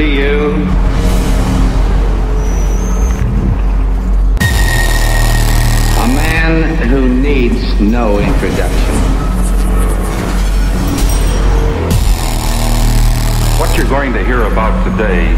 to you. A man who needs no introduction. What you're going to hear about today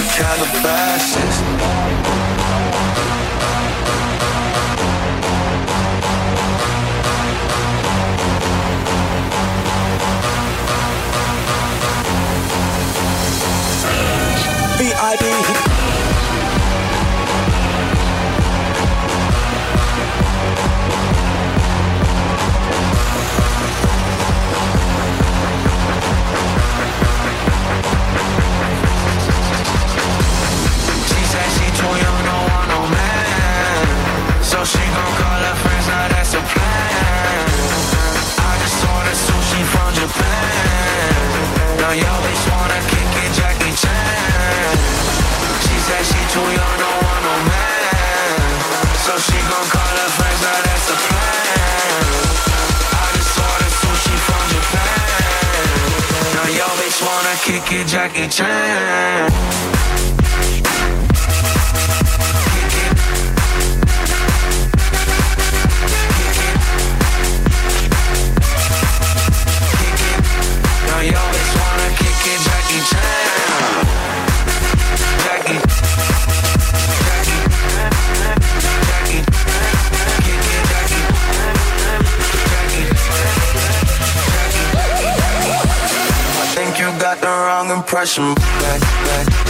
the Now you always wanna kick it, Jackie Chan. She said she too young, don't want no man. So she gon' call her friends, now that's the plan. I just ordered sushi from Japan. Now you always wanna kick it, Jackie Chan. the wrong impression. Back, back.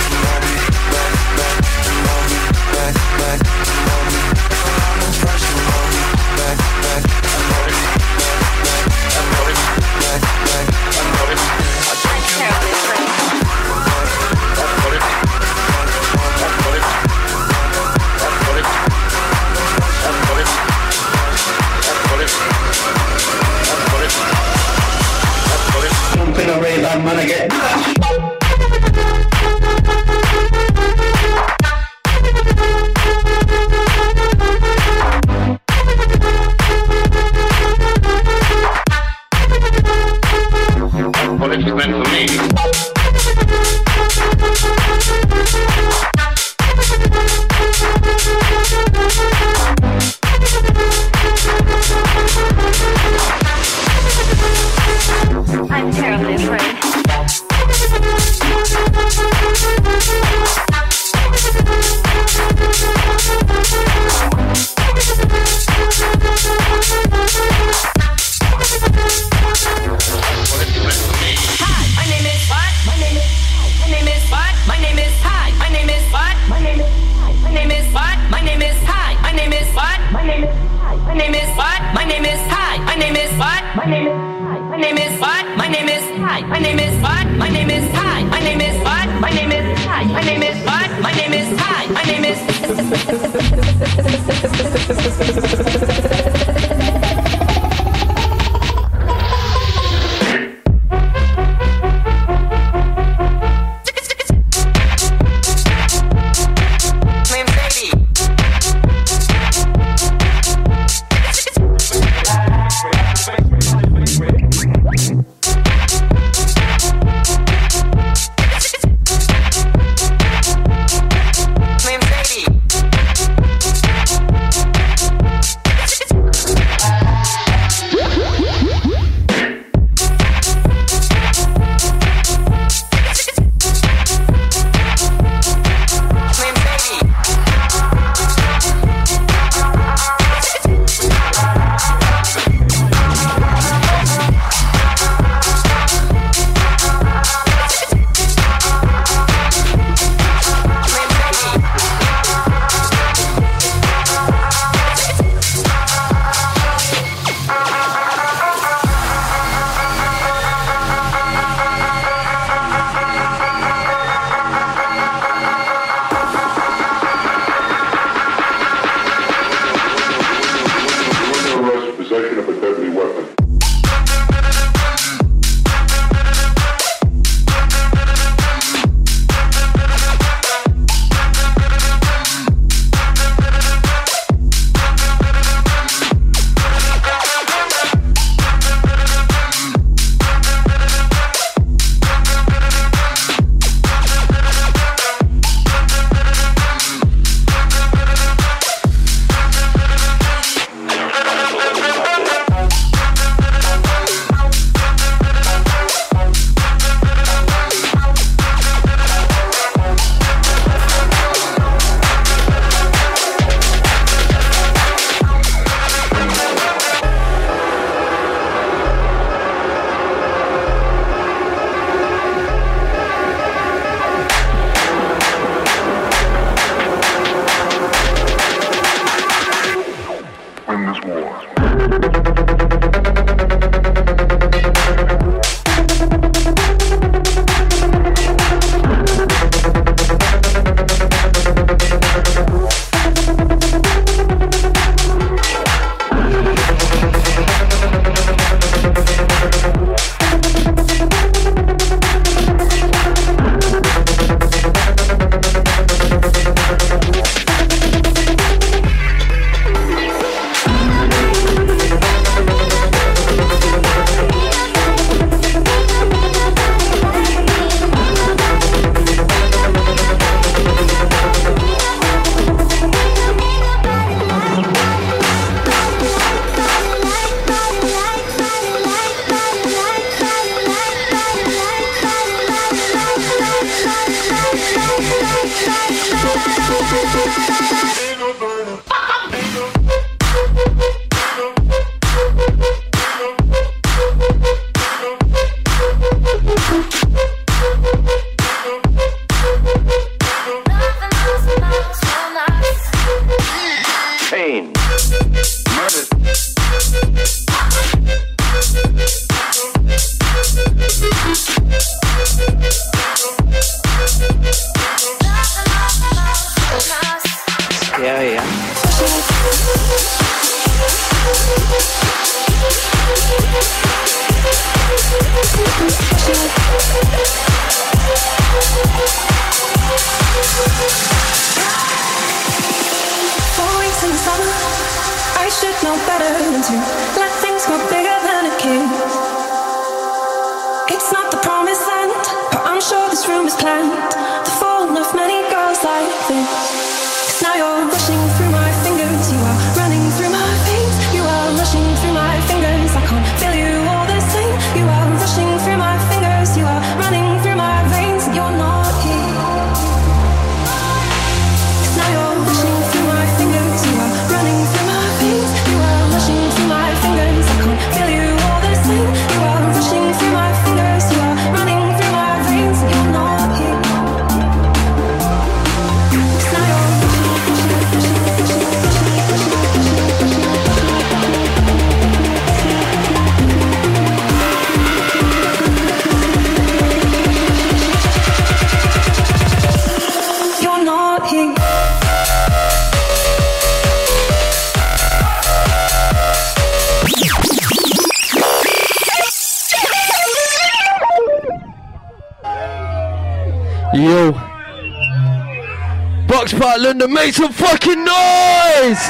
London, make some fucking noise!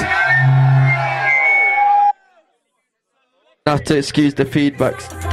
Have to excuse the feedbacks.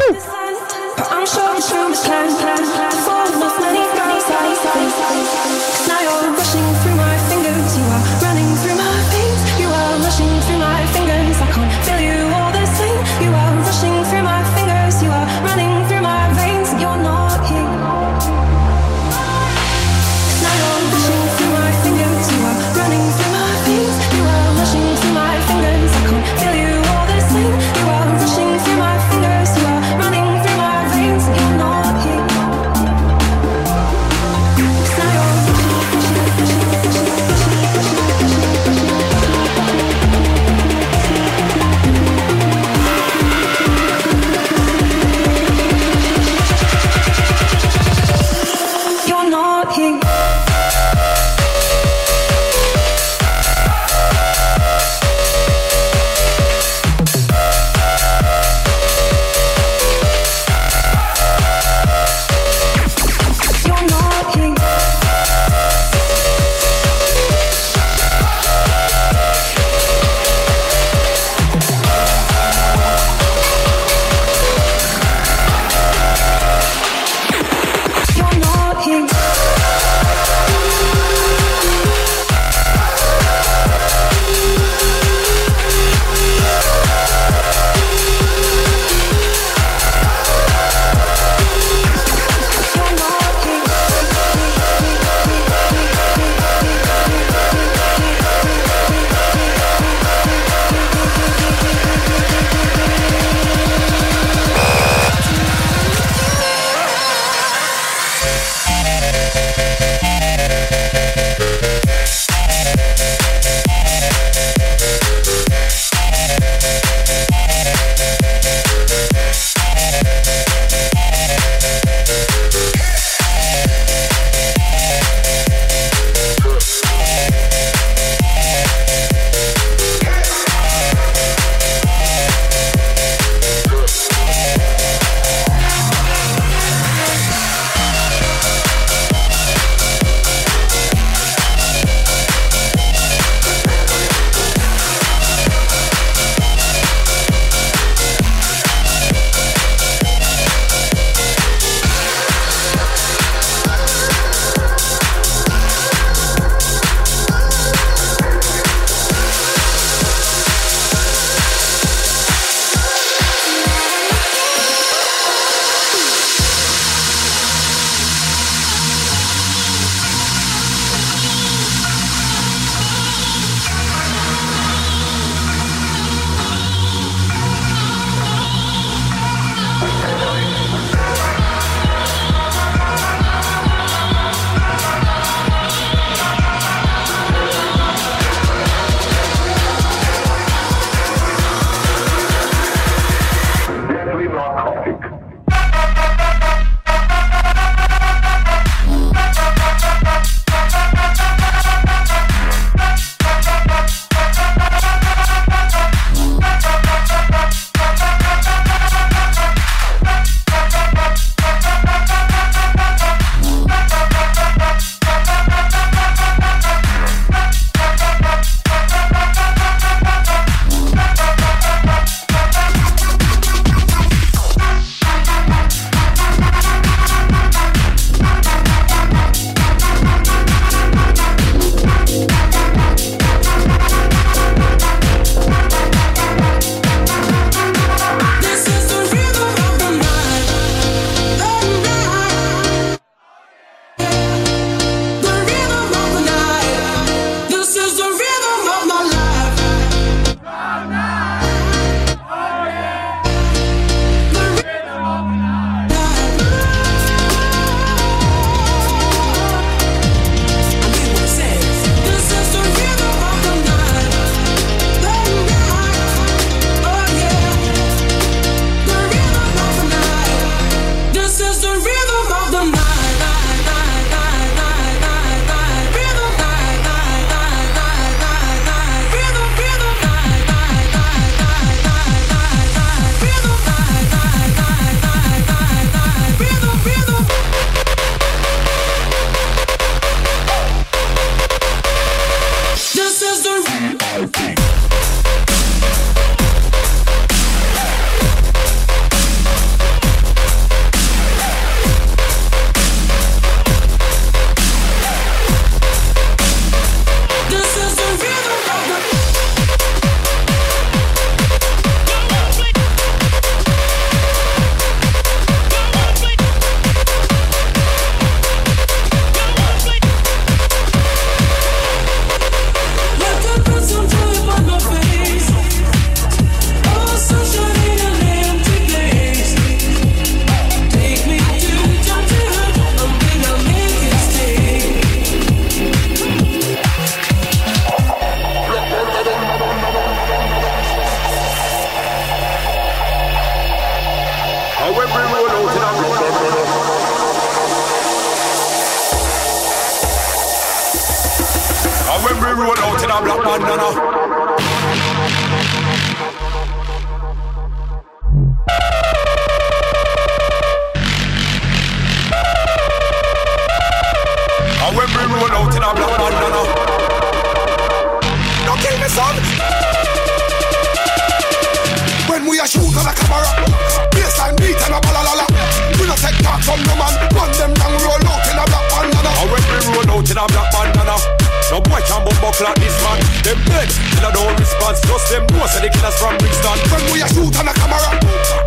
No boy can bump buckle like this man. Them dead, killer don't response. Just them know say the killers from Brixton. When we a shoot on a camera,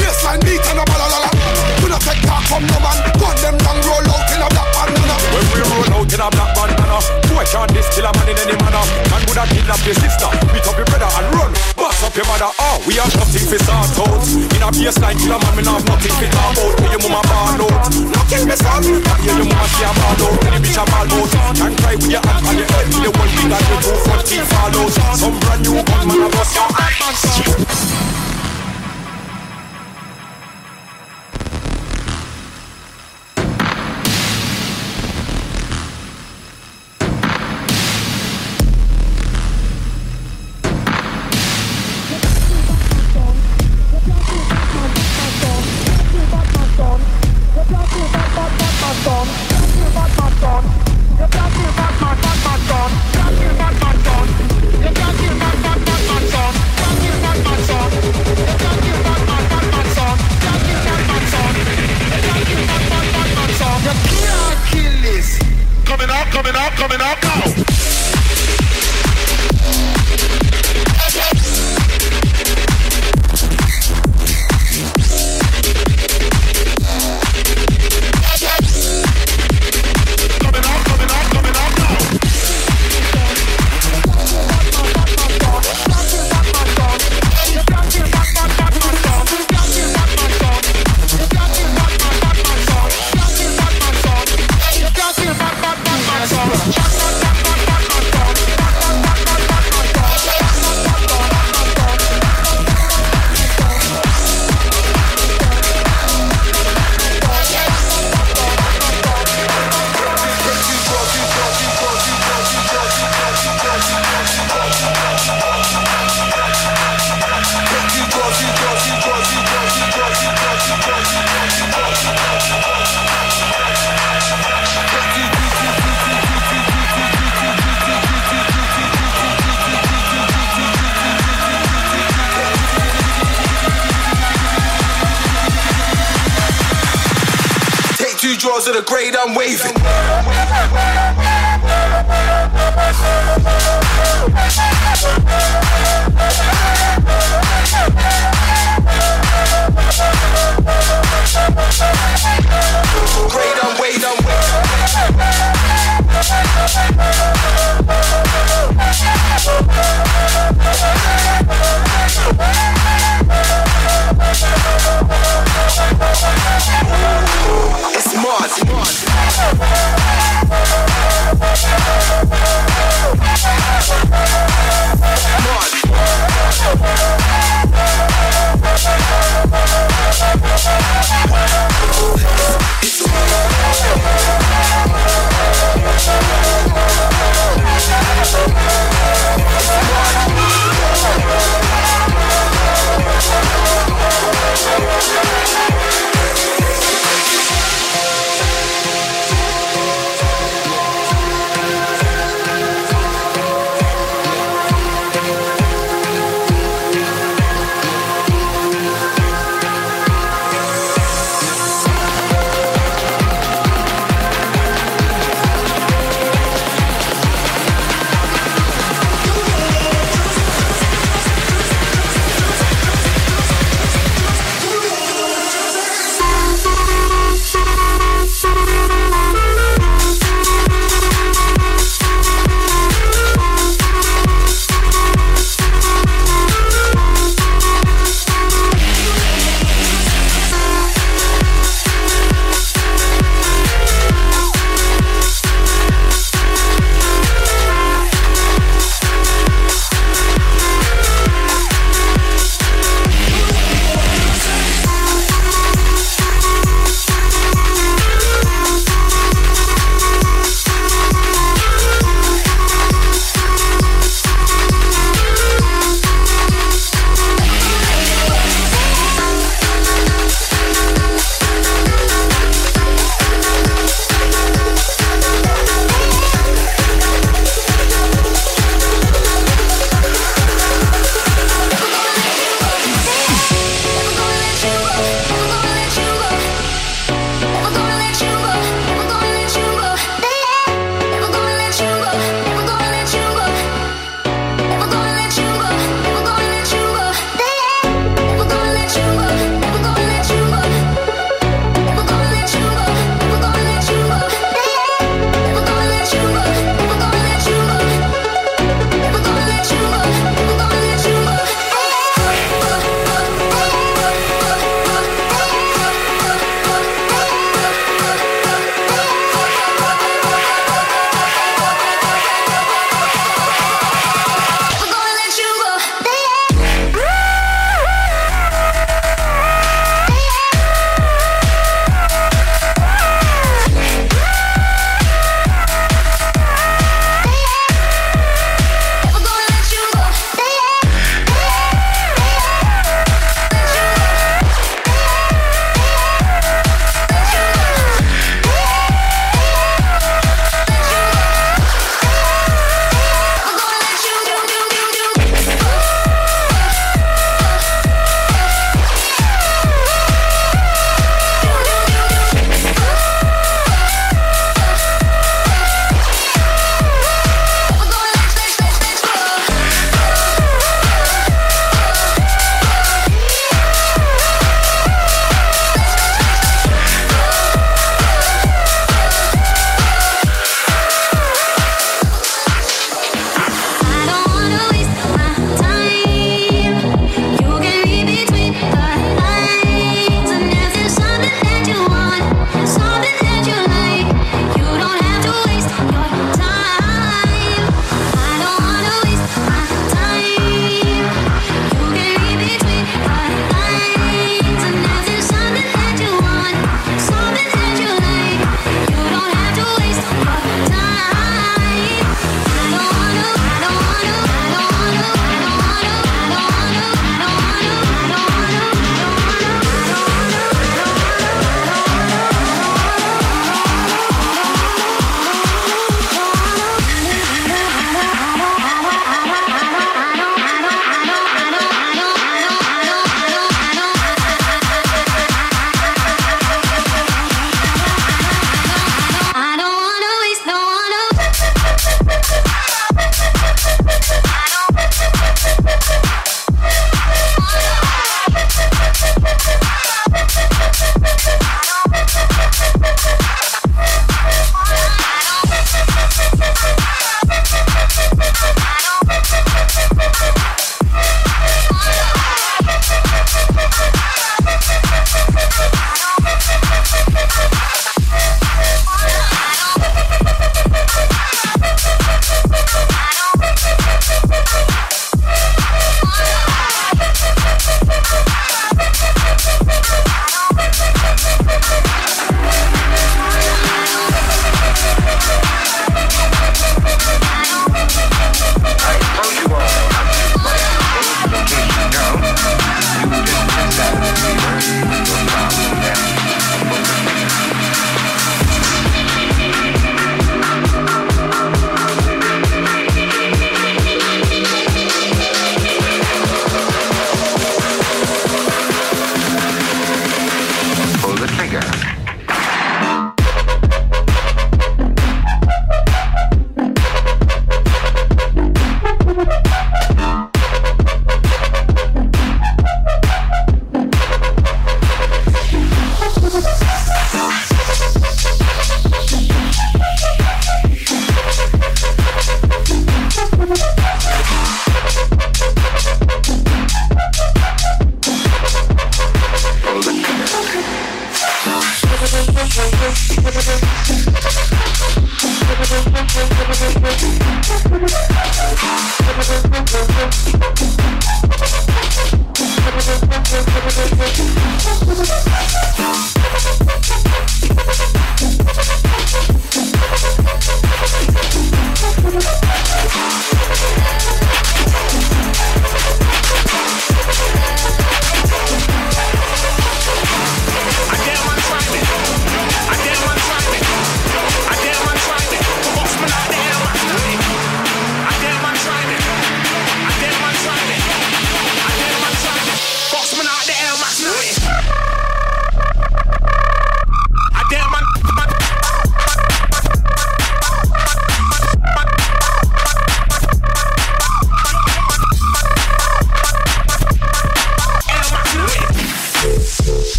baseline beat and a balalala. We no take talk from no man. Run them down, roll out in a black bandana. When we roll out in a black bandana, boy can't this a man in any manner. Man would have kidnapped your sister, beat up your brother and run. Bust up your mother, oh, we have nothing for start out. In a baseline kill a man, we not have nothing for talk out. Where your mama ball out, no kill me son. Hear your mama say a ball out, any bitch a ball out. Can cry with your hand on your head, the one thing that you do front teeth fall out. Some brand new gun man a bust your head.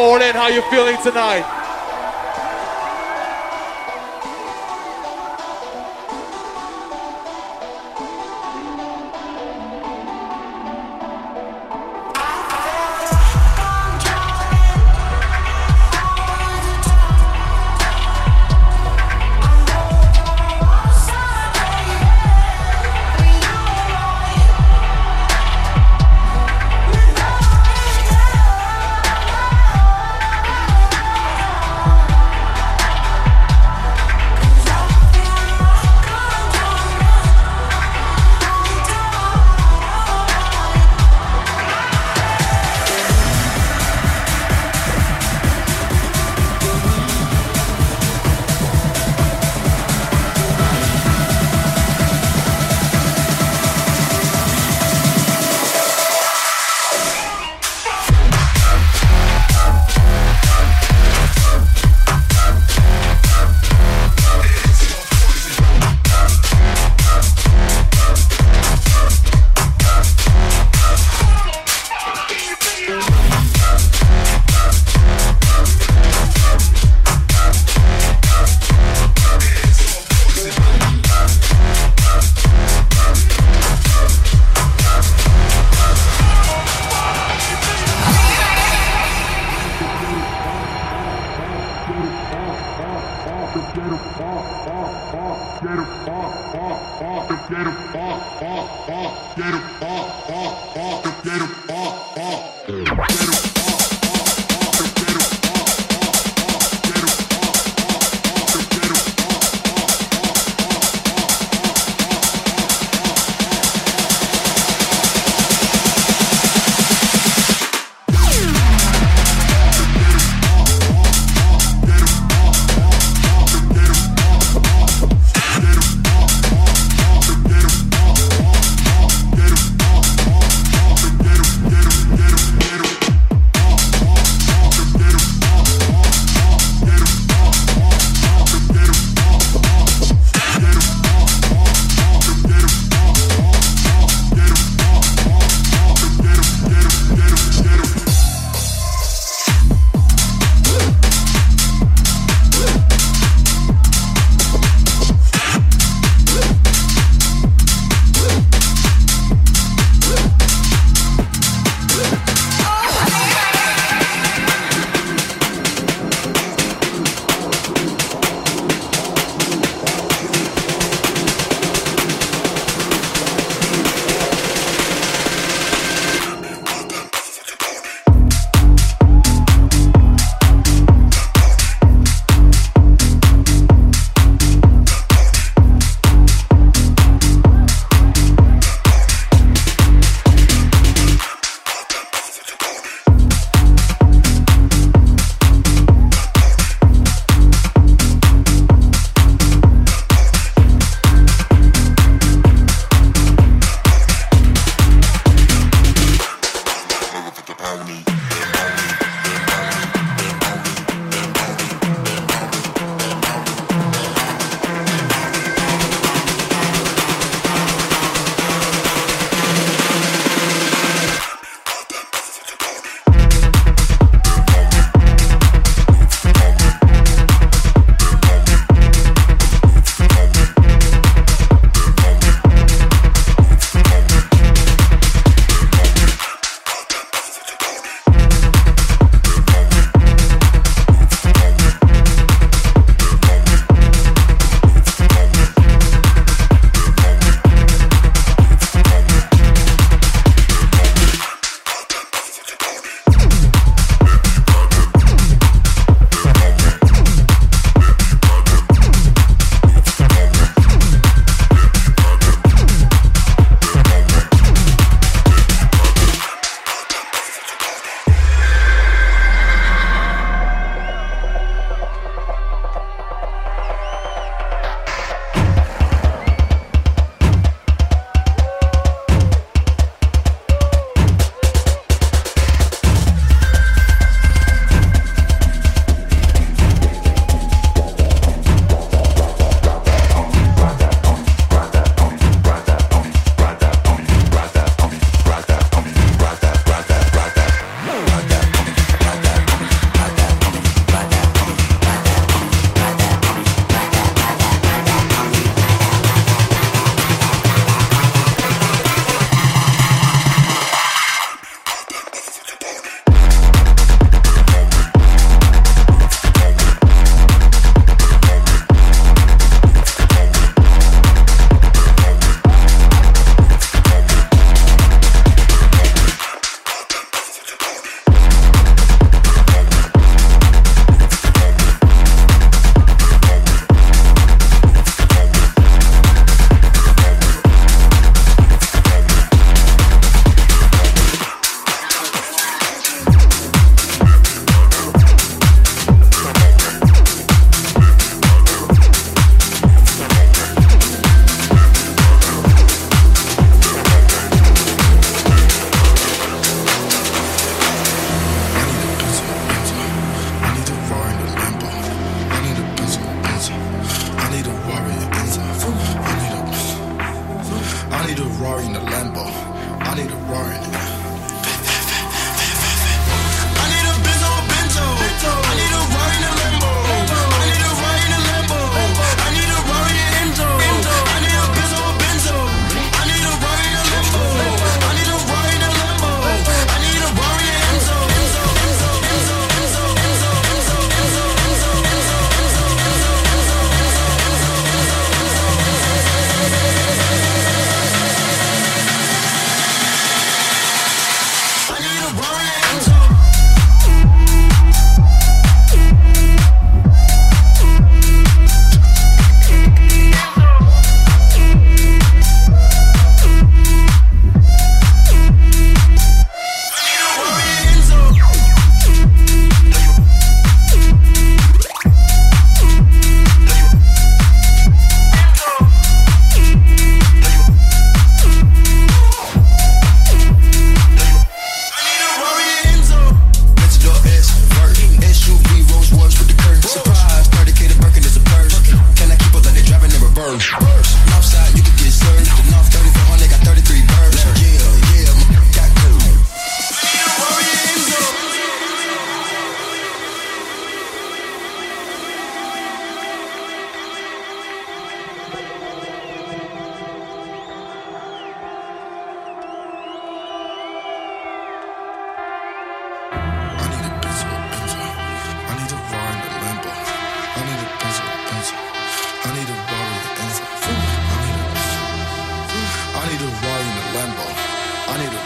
Morning. How you feeling tonight?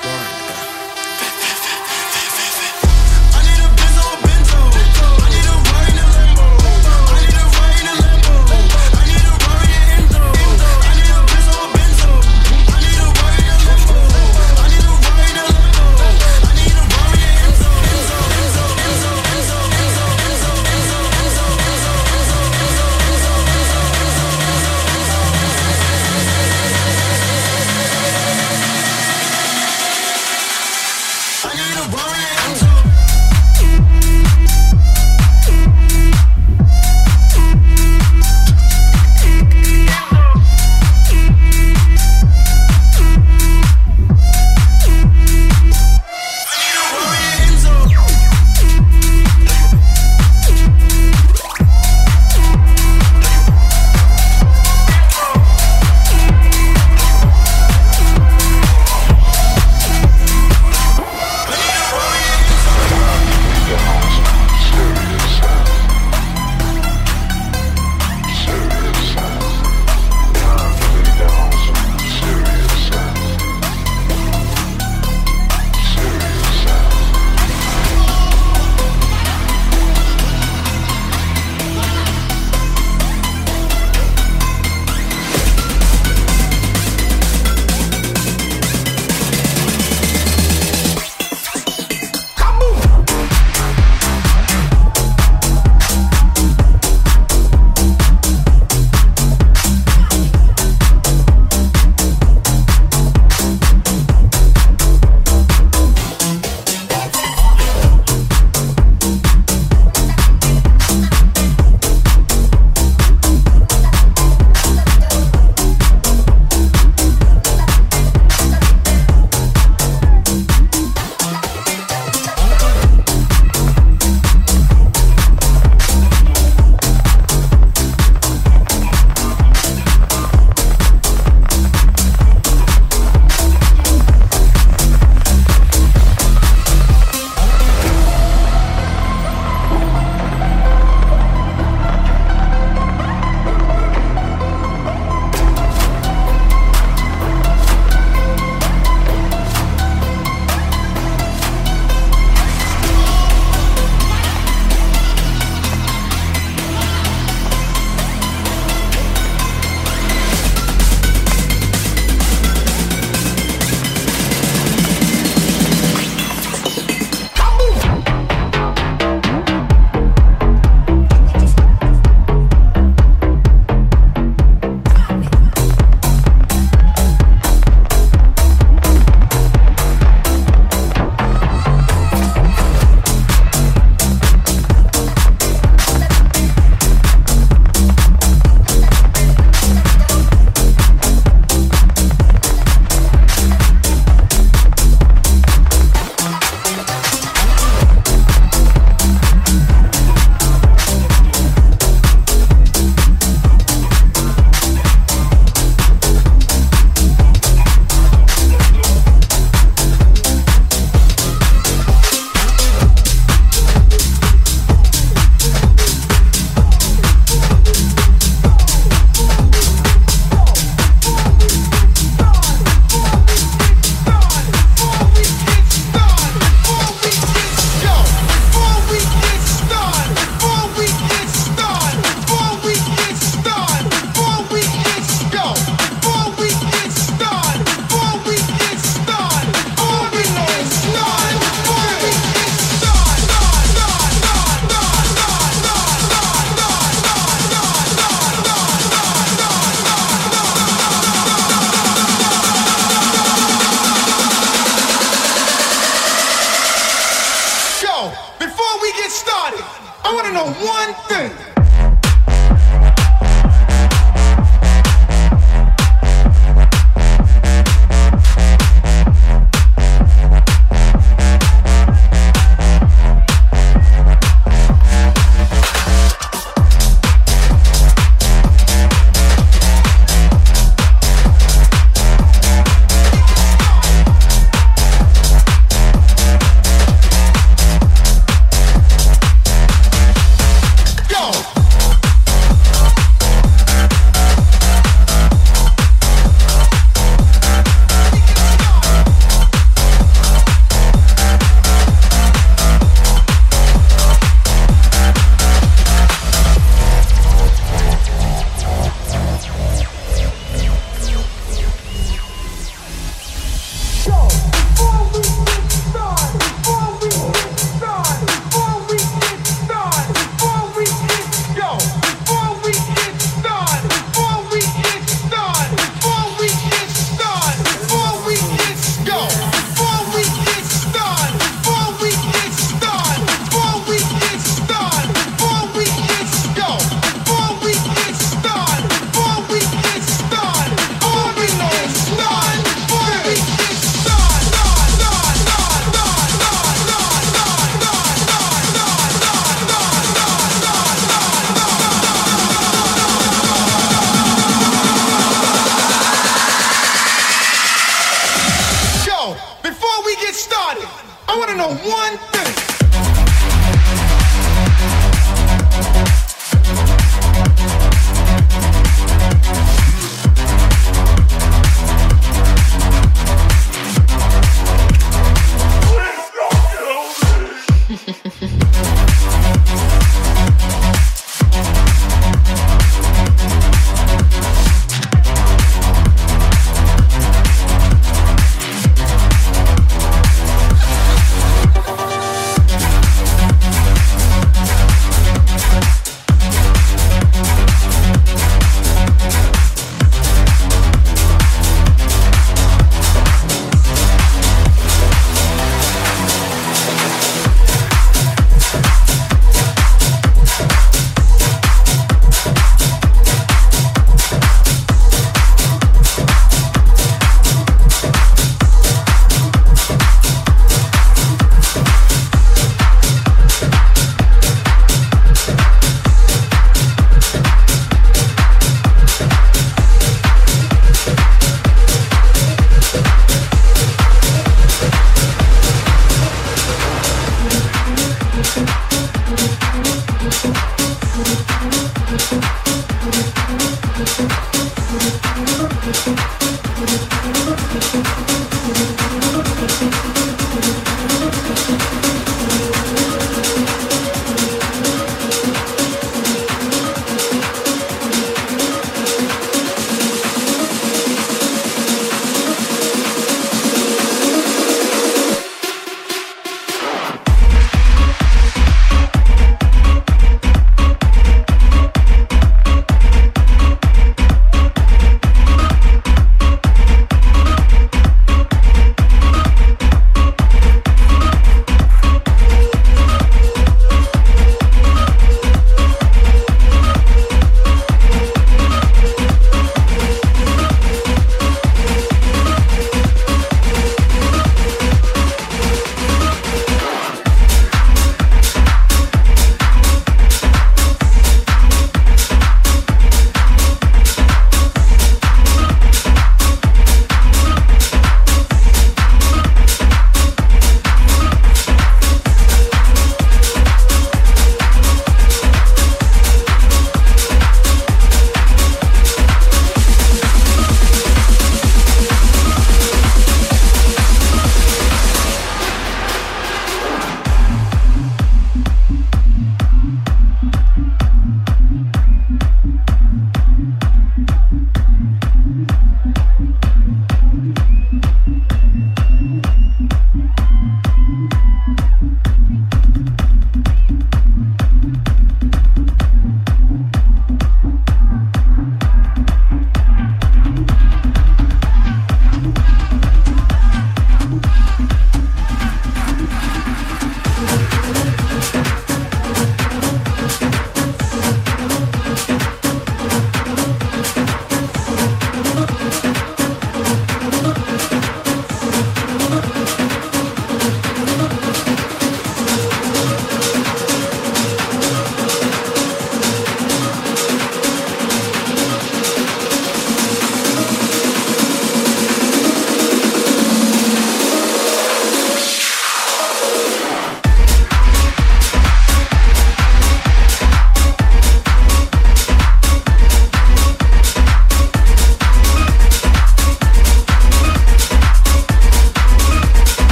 the.